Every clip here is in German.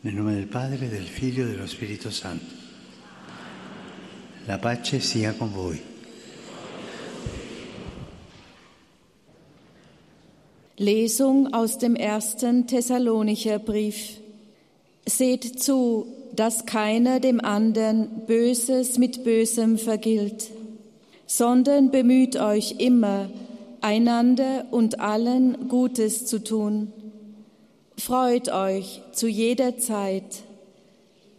Nel nome del Padre, del Figlio e dello Spirito Santo. La pace sia con voi. Lesung aus dem ersten Thessalonicher Brief. Seht zu, dass keiner dem anderen Böses mit Bösem vergilt, sondern bemüht euch immer, einander und allen Gutes zu tun. Freut euch zu jeder Zeit,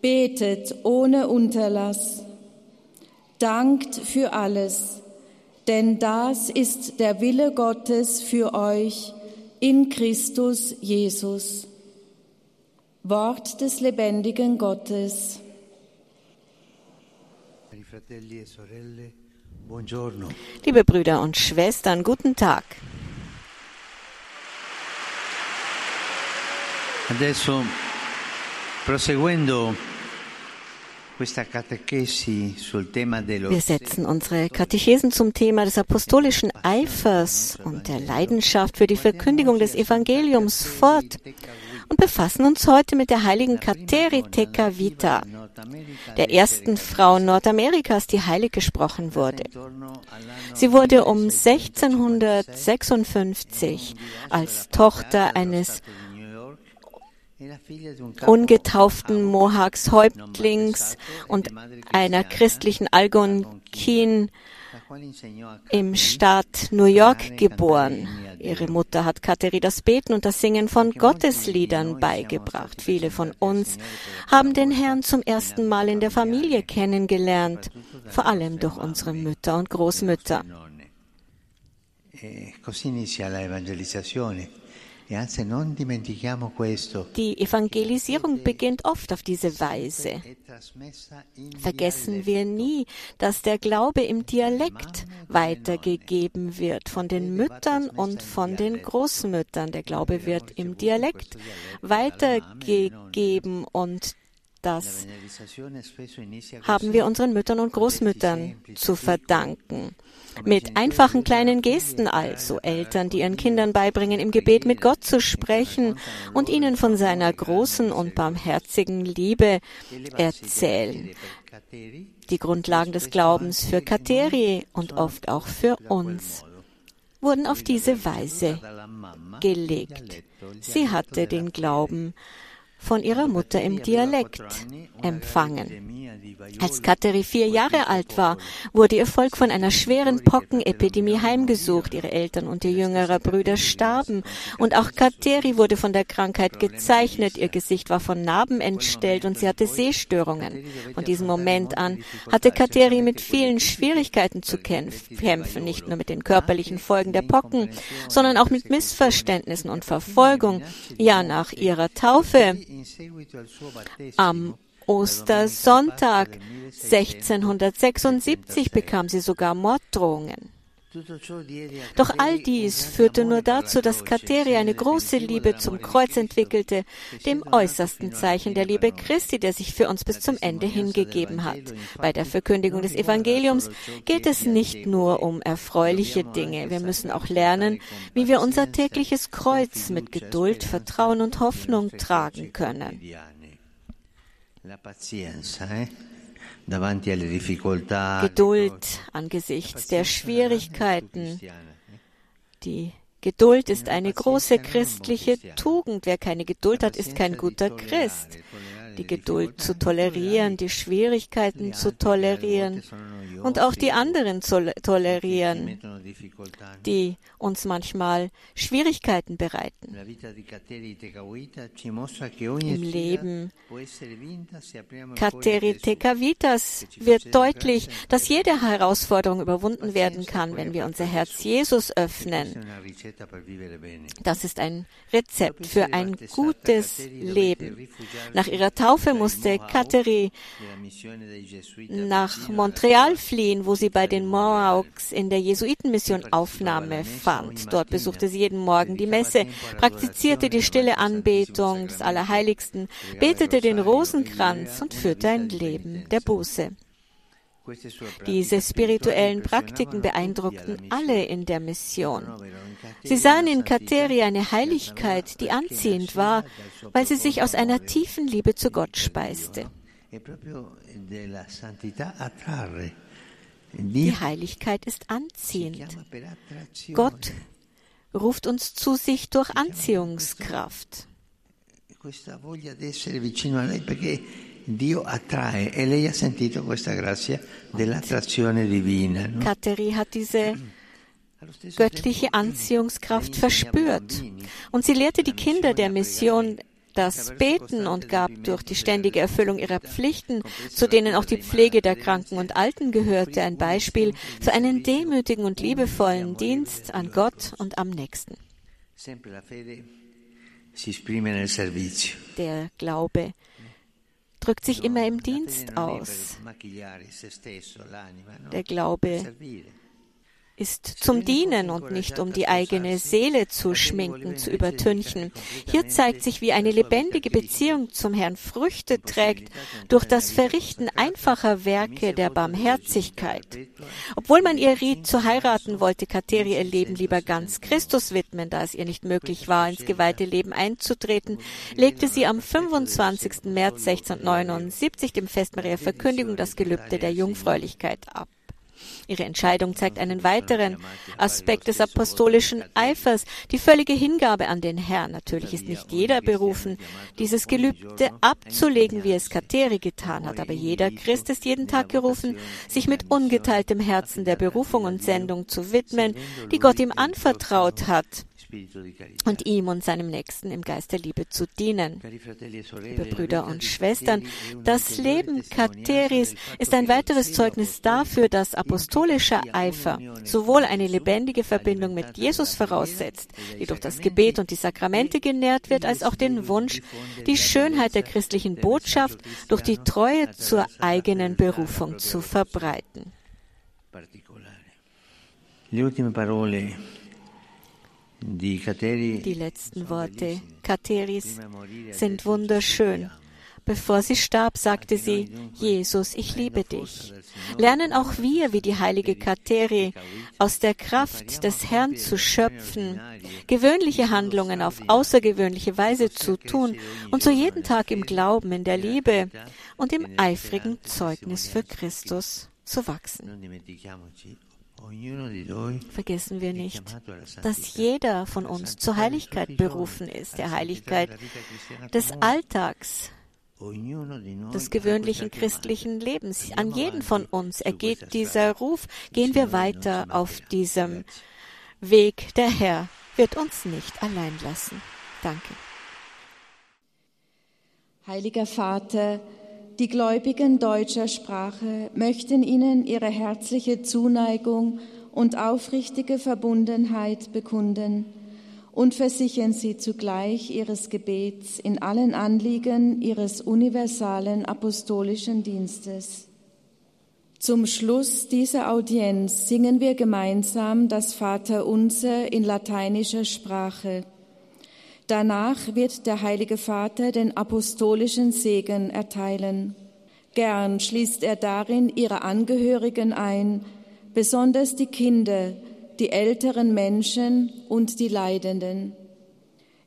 betet ohne Unterlass, dankt für alles, denn das ist der Wille Gottes für euch in Christus Jesus. Wort des lebendigen Gottes. E. Liebe Brüder und Schwestern, guten Tag. Adesso, proseguendo Wir setzen unsere Katechesen zum Thema des apostolischen Eifers und der Leidenschaft für die Verkündigung des Evangeliums fort und befassen uns heute mit der heiligen Kateri Teka-Vita, der ersten Frau Nordamerikas, die heilig gesprochen wurde. Sie wurde um 1656 als Tochter eines ungetauften Mohawks Häuptlings und einer christlichen Algonkin im Staat New York geboren. Ihre Mutter hat Kateri das Beten und das Singen von Gottesliedern beigebracht. Viele von uns haben den Herrn zum ersten Mal in der Familie kennengelernt, vor allem durch unsere Mütter und Großmütter. E. E. Die Evangelisierung beginnt oft auf diese Weise. Vergessen wir nie, dass der Glaube im Dialekt weitergegeben wird von den Müttern und von den Großmüttern. Der Glaube wird im Dialekt weitergegeben und das haben wir unseren Müttern und Großmüttern zu verdanken. Mit einfachen kleinen Gesten also, Eltern, die ihren Kindern beibringen, im Gebet mit Gott zu sprechen und ihnen von seiner großen und barmherzigen Liebe erzählen. Die Grundlagen des Glaubens für Kateri und oft auch für uns wurden auf diese Weise gelegt. Sie hatte den Glauben von ihrer Mutter im Dialekt empfangen. Als Kateri vier Jahre alt war, wurde ihr Volk von einer schweren Pockenepidemie heimgesucht. Ihre Eltern und ihr jüngerer Brüder starben. Und auch Kateri wurde von der Krankheit gezeichnet. Ihr Gesicht war von Narben entstellt und sie hatte Sehstörungen. Von diesem Moment an hatte Kateri mit vielen Schwierigkeiten zu kämpf- kämpfen, nicht nur mit den körperlichen Folgen der Pocken, sondern auch mit Missverständnissen und Verfolgung. Ja, nach ihrer Taufe am Ostersonntag 1676 bekam sie sogar Morddrohungen. Doch all dies führte nur dazu, dass Kateri eine große Liebe zum Kreuz entwickelte, dem äußersten Zeichen der Liebe Christi, der sich für uns bis zum Ende hingegeben hat. Bei der Verkündigung des Evangeliums geht es nicht nur um erfreuliche Dinge. Wir müssen auch lernen, wie wir unser tägliches Kreuz mit Geduld, Vertrauen und Hoffnung tragen können. La pazienza, eh? Geduld angesichts der Schwierigkeiten. Die Geduld ist eine große christliche Tugend. Wer keine Geduld hat, ist kein guter Christ. Die Geduld zu tolerieren, die Schwierigkeiten zu tolerieren und auch die anderen zu tolerieren, die uns manchmal Schwierigkeiten bereiten. Im Leben Kateri Tekavitas wird deutlich, dass jede Herausforderung überwunden werden kann, wenn wir unser Herz Jesus öffnen. Das ist ein Rezept für ein gutes Leben. Nach ihrer Taufe musste Kateri nach Montreal fliehen, wo sie bei den Mohawks in der Jesuitenmission Aufnahme fand. Dort besuchte sie jeden Morgen die Messe, praktizierte die stille Anbetung des Allerheiligsten, betete den Rosenkranz und führte ein Leben der Buße. Diese spirituellen Praktiken beeindruckten alle in der Mission. Sie sahen in Kateri eine Heiligkeit, die anziehend war, weil sie sich aus einer tiefen Liebe zu Gott speiste. Die Heiligkeit ist anziehend. Gott ruft uns zu sich durch Anziehungskraft. Dio attrae e lei ha sentito questa grazia dell'attrazione divina. No? Kateri hat diese göttliche Anziehungskraft verspürt. Und sie lehrte die Kinder der Mission das Beten und gab durch die ständige Erfüllung ihrer Pflichten, zu denen auch die Pflege der Kranken und Alten gehörte, ein Beispiel für einen demütigen und liebevollen Dienst an Gott und am Nächsten. Der Glaube drückt sich immer im Dienst aus. Der Glaube ist zum Dienen und nicht um die eigene Seele zu schminken, zu übertünchen. Hier zeigt sich, wie eine lebendige Beziehung zum Herrn Früchte trägt durch das Verrichten einfacher Werke der Barmherzigkeit. Obwohl man ihr riet, zu heiraten, wollte Kateri ihr Leben lieber ganz Christus widmen, da es ihr nicht möglich war, ins geweihte Leben einzutreten, legte sie am 25. März 1679 dem Fest Maria Verkündigung das Gelübde der Jungfräulichkeit ab. Ihre Entscheidung zeigt einen weiteren Aspekt des apostolischen Eifers, die völlige Hingabe an den Herrn. Natürlich ist nicht jeder berufen, dieses Gelübde abzulegen, wie es Kateri getan hat, aber jeder Christ ist jeden Tag gerufen, sich mit ungeteiltem Herzen der Berufung und Sendung zu widmen, die Gott ihm anvertraut hat und ihm und seinem Nächsten im Geist der Liebe zu dienen. Liebe Brüder und Schwestern, das Leben Kateris ist ein weiteres Zeugnis dafür, dass apostolischer Eifer sowohl eine lebendige Verbindung mit Jesus voraussetzt, die durch das Gebet und die Sakramente genährt wird, als auch den Wunsch, die Schönheit der christlichen Botschaft durch die Treue zur eigenen Berufung zu verbreiten. Le ultime parole die letzten Worte Kateris sind wunderschön. Bevor sie starb, sagte sie, Jesus, ich liebe dich. Lernen auch wir, wie die heilige Kateri, aus der Kraft des Herrn zu schöpfen, gewöhnliche Handlungen auf außergewöhnliche Weise zu tun und so jeden Tag im Glauben, in der Liebe und im eifrigen Zeugnis für Christus zu wachsen. Vergessen wir nicht, dass jeder von uns zur Heiligkeit berufen ist, der Heiligkeit des Alltags, des gewöhnlichen christlichen Lebens. An jeden von uns ergeht dieser Ruf. Gehen wir weiter auf diesem Weg. Der Herr wird uns nicht allein lassen. Danke. Heiliger Vater, die Gläubigen deutscher Sprache möchten Ihnen ihre herzliche Zuneigung und aufrichtige Verbundenheit bekunden und versichern Sie zugleich Ihres Gebets in allen Anliegen Ihres universalen apostolischen Dienstes. Zum Schluss dieser Audienz singen wir gemeinsam das Vaterunser in lateinischer Sprache. Danach wird der Heilige Vater den apostolischen Segen erteilen. Gern schließt er darin ihre Angehörigen ein, besonders die Kinder, die älteren Menschen und die Leidenden.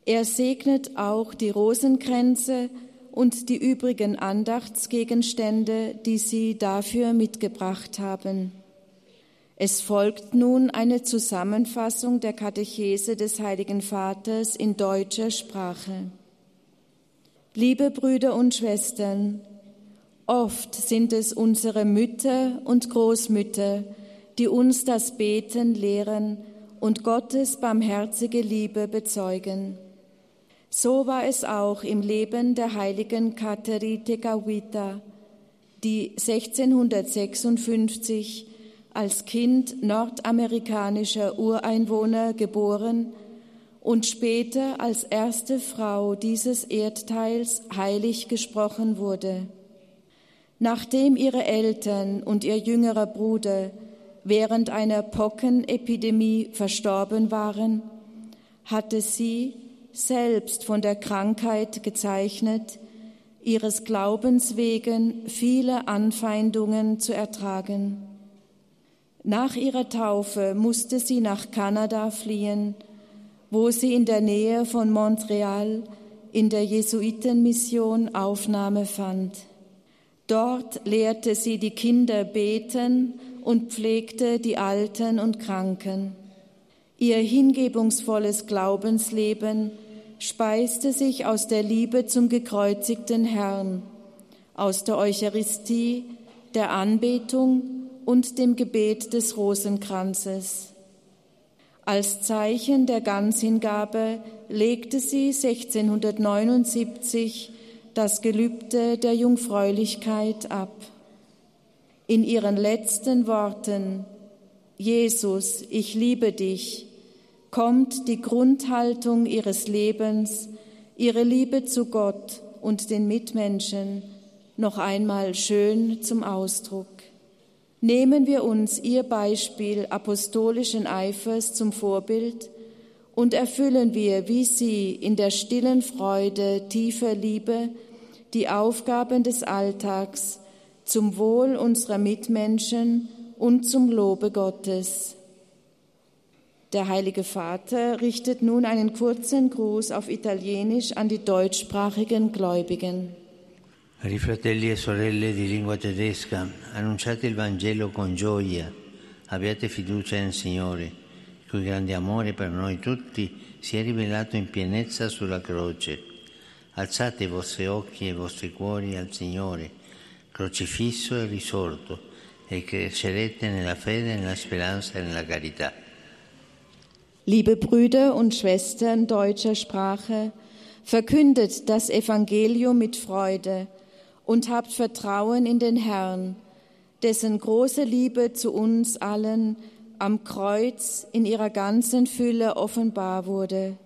Er segnet auch die Rosenkränze und die übrigen Andachtsgegenstände, die sie dafür mitgebracht haben. Es folgt nun eine Zusammenfassung der Katechese des Heiligen Vaters in deutscher Sprache. Liebe Brüder und Schwestern, oft sind es unsere Mütter und Großmütter, die uns das Beten lehren und Gottes barmherzige Liebe bezeugen. So war es auch im Leben der heiligen Kateri Tekawita, die 1656 als Kind nordamerikanischer Ureinwohner geboren und später als erste Frau dieses Erdteils heilig gesprochen wurde. Nachdem ihre Eltern und ihr jüngerer Bruder während einer Pockenepidemie verstorben waren, hatte sie, selbst von der Krankheit gezeichnet, ihres Glaubens wegen viele Anfeindungen zu ertragen. Nach ihrer Taufe musste sie nach Kanada fliehen, wo sie in der Nähe von Montreal in der Jesuitenmission Aufnahme fand. Dort lehrte sie die Kinder beten und pflegte die Alten und Kranken. Ihr hingebungsvolles Glaubensleben speiste sich aus der Liebe zum gekreuzigten Herrn, aus der Eucharistie, der Anbetung und dem Gebet des Rosenkranzes. Als Zeichen der Ganzhingabe legte sie 1679 das Gelübde der Jungfräulichkeit ab. In ihren letzten Worten Jesus, ich liebe dich, kommt die Grundhaltung ihres Lebens, ihre Liebe zu Gott und den Mitmenschen noch einmal schön zum Ausdruck. Nehmen wir uns ihr Beispiel apostolischen Eifers zum Vorbild und erfüllen wir wie sie in der stillen Freude tiefer Liebe die Aufgaben des Alltags zum Wohl unserer Mitmenschen und zum Lobe Gottes. Der Heilige Vater richtet nun einen kurzen Gruß auf Italienisch an die deutschsprachigen Gläubigen. Cari fratelli e sorelle di lingua tedesca, annunciate il Vangelo con gioia, abbiate fiducia nel Signore, il cui grande amore per noi tutti si è rivelato in pienezza sulla croce. Alzate i vostri occhi e i vostri cuori al Signore, crocifisso e risorto, e crescerete nella fede, nella speranza e nella carità. Liebe Brüder und Schwestern deutscher Sprache, verkündet das Evangelium mit Freude und habt Vertrauen in den Herrn, dessen große Liebe zu uns allen am Kreuz in ihrer ganzen Fülle offenbar wurde.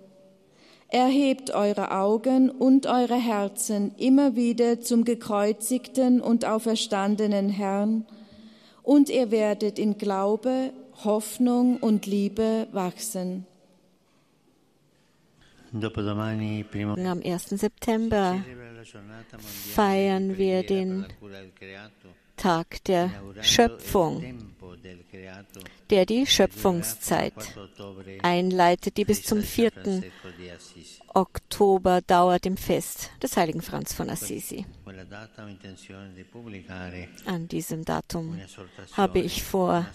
Erhebt eure Augen und eure Herzen immer wieder zum gekreuzigten und auferstandenen Herrn, und ihr werdet in Glaube, Hoffnung und Liebe wachsen. Am 1. September feiern wir den Tag der Schöpfung, der die Schöpfungszeit einleitet, die bis zum 4. Oktober dauert im Fest des heiligen Franz von Assisi. An diesem Datum habe ich vor,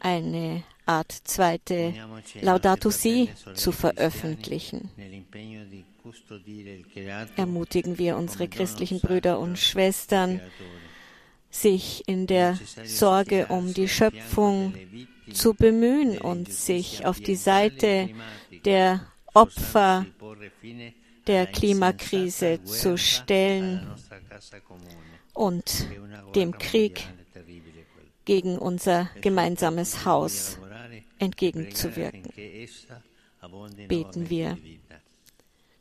eine Art zweite Laudato Si zu veröffentlichen. Ermutigen wir unsere christlichen Brüder und Schwestern, sich in der Sorge um die Schöpfung zu bemühen und sich auf die Seite der Opfer der Klimakrise zu stellen und dem Krieg gegen unser gemeinsames Haus entgegenzuwirken. Beten wir,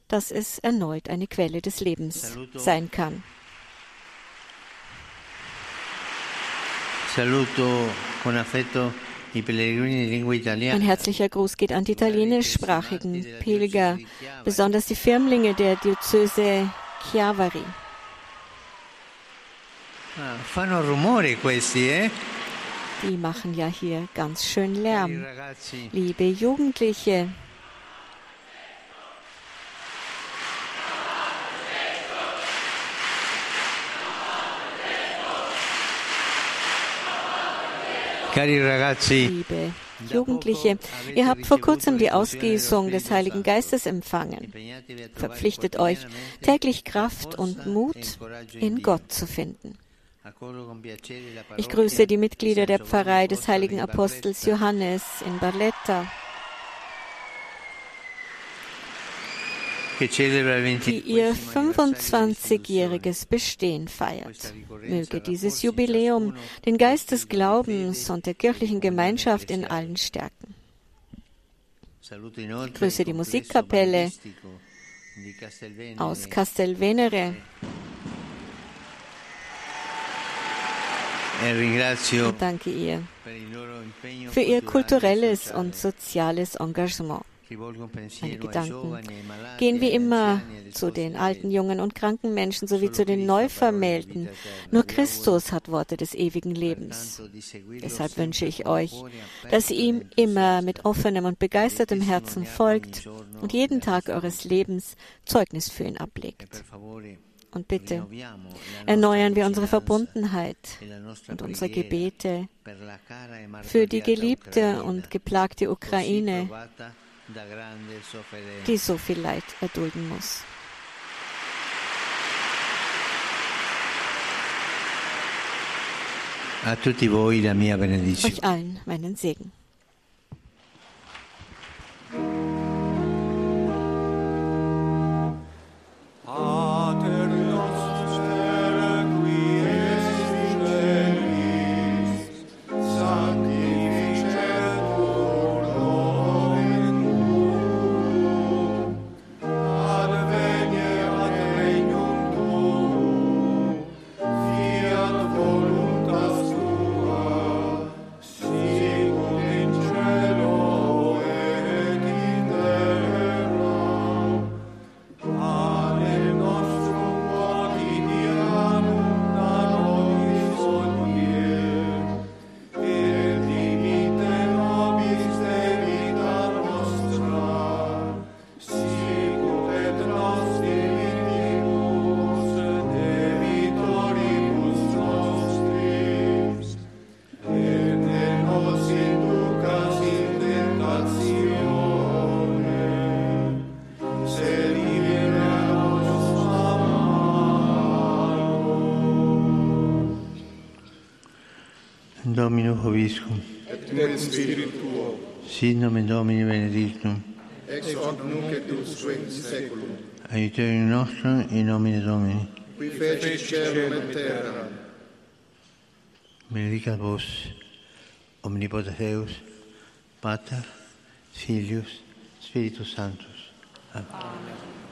dass es erneut eine Quelle des Lebens sein kann. Ein herzlicher Gruß geht an die italienischsprachigen Pilger, besonders die Firmlinge der Diözese Chiavari. Ah, eh? Die machen ja hier ganz schön Lärm. Liebe Jugendliche, Liebe Jugendliche, ihr habt vor kurzem die Ausgießung des Heiligen Geistes empfangen. Verpflichtet euch, täglich Kraft und Mut in Gott zu finden. Ich grüße die Mitglieder der Pfarrei des heiligen Apostels Johannes in Barletta. Die ihr 25-jähriges Bestehen feiert. Möge dieses Jubiläum den Geist des Glaubens und der kirchlichen Gemeinschaft in allen stärken. Ich grüße die Musikkapelle aus Castelvenere. Und danke ihr für ihr kulturelles und soziales Engagement. Meine Gedanken gehen wie immer zu den alten, jungen und kranken Menschen sowie zu den Neuvermählten. Nur Christus hat Worte des ewigen Lebens. Deshalb wünsche ich euch, dass ihr ihm immer mit offenem und begeistertem Herzen folgt und jeden Tag eures Lebens Zeugnis für ihn ablegt. Und bitte erneuern wir unsere Verbundenheit und unsere Gebete für die geliebte und geplagte Ukraine, die so viel Leid erdulden muss. A tutti voi la mia. Euch allen meinen Segen. Domino Hoviscum. Et in spiritu tuo. Sit nomen Domini benedictum. Ex hoc nunc et usque in saeculum. Aiuterium nostrum in nomine Domini. Qui feci celum et terra. Benedicat vos, omnipotens Deus, Pater, Filius, Spiritus Sanctus. Amen. Amen.